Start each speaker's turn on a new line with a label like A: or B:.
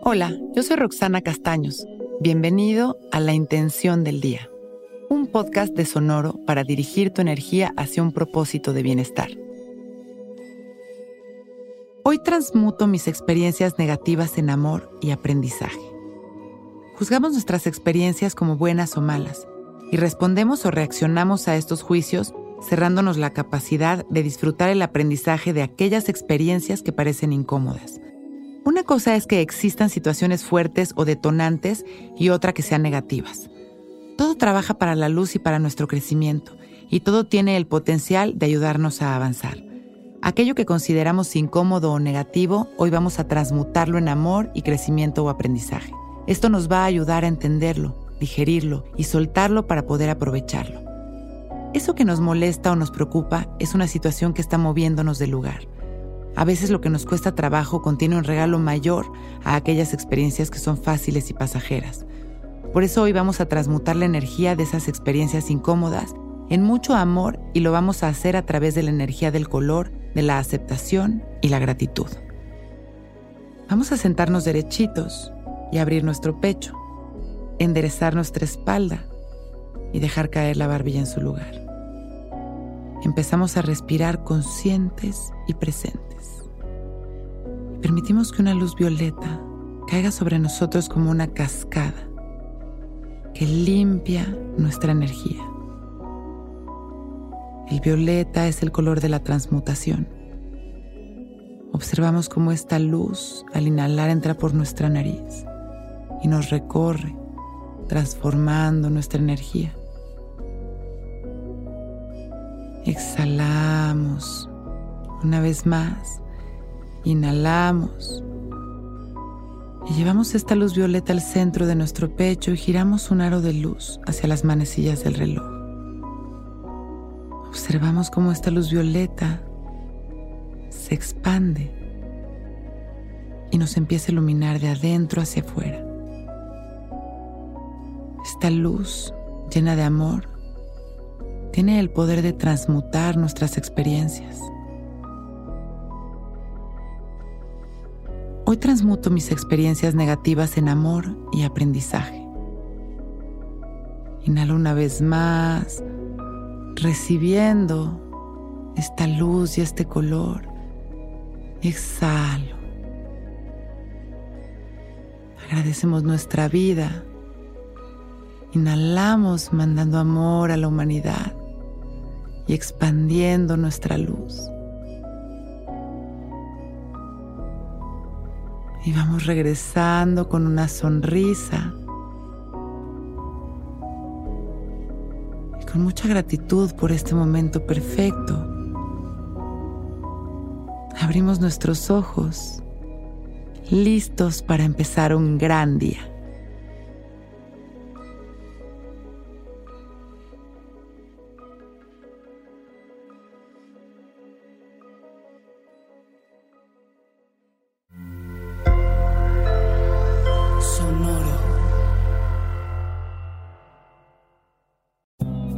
A: Hola, yo soy Roxana Castaños. Bienvenido a La Intención del Día, un podcast de Sonoro para dirigir tu energía hacia un propósito de bienestar. Hoy transmuto mis experiencias negativas en amor y aprendizaje. Juzgamos nuestras experiencias como buenas o malas y respondemos o reaccionamos a estos juicios cerrándonos la capacidad de disfrutar el aprendizaje de aquellas experiencias que parecen incómodas una cosa es que existan situaciones fuertes o detonantes y otra que sean negativas. Todo trabaja para la luz y para nuestro crecimiento, y todo tiene el potencial de ayudarnos a avanzar. Aquello que consideramos incómodo o negativo, hoy vamos a transmutarlo en amor y crecimiento o aprendizaje. Esto nos va a ayudar a entenderlo, digerirlo y soltarlo para poder aprovecharlo. Eso que nos molesta o nos preocupa es una situación que está moviéndonos del lugar a veces lo que nos cuesta trabajo contiene un regalo mayor a aquellas experiencias que son fáciles y pasajeras. Por eso hoy vamos a transmutar la energía de esas experiencias incómodas en mucho amor y lo vamos a hacer a través de la energía del color, de la aceptación y la gratitud. Vamos a sentarnos derechitos y abrir nuestro pecho, enderezar nuestra espalda y dejar caer la barbilla en su lugar. Empezamos a respirar conscientes y presentes. Permitimos que una luz violeta caiga sobre nosotros como una cascada que limpia nuestra energía. El violeta es el color de la transmutación. Observamos cómo esta luz al inhalar entra por nuestra nariz y nos recorre, transformando nuestra energía. Exhalamos una vez más Inhalamos. Y llevamos esta luz violeta al centro de nuestro pecho y giramos un aro de luz hacia las manecillas del reloj. Observamos cómo esta luz violeta se expande y nos empieza a iluminar de adentro hacia afuera. Esta luz llena de amor tiene el poder de transmutar nuestras experiencias Hoy transmuto mis experiencias negativas en amor y aprendizaje. Inhalo una vez más, recibiendo esta luz y este color. Exhalo. Agradecemos nuestra vida. Inhalamos mandando amor a la humanidad y expandiendo nuestra luz. Y vamos regresando con una sonrisa. Y con mucha gratitud por este momento perfecto. Abrimos nuestros ojos, listos para empezar un gran día.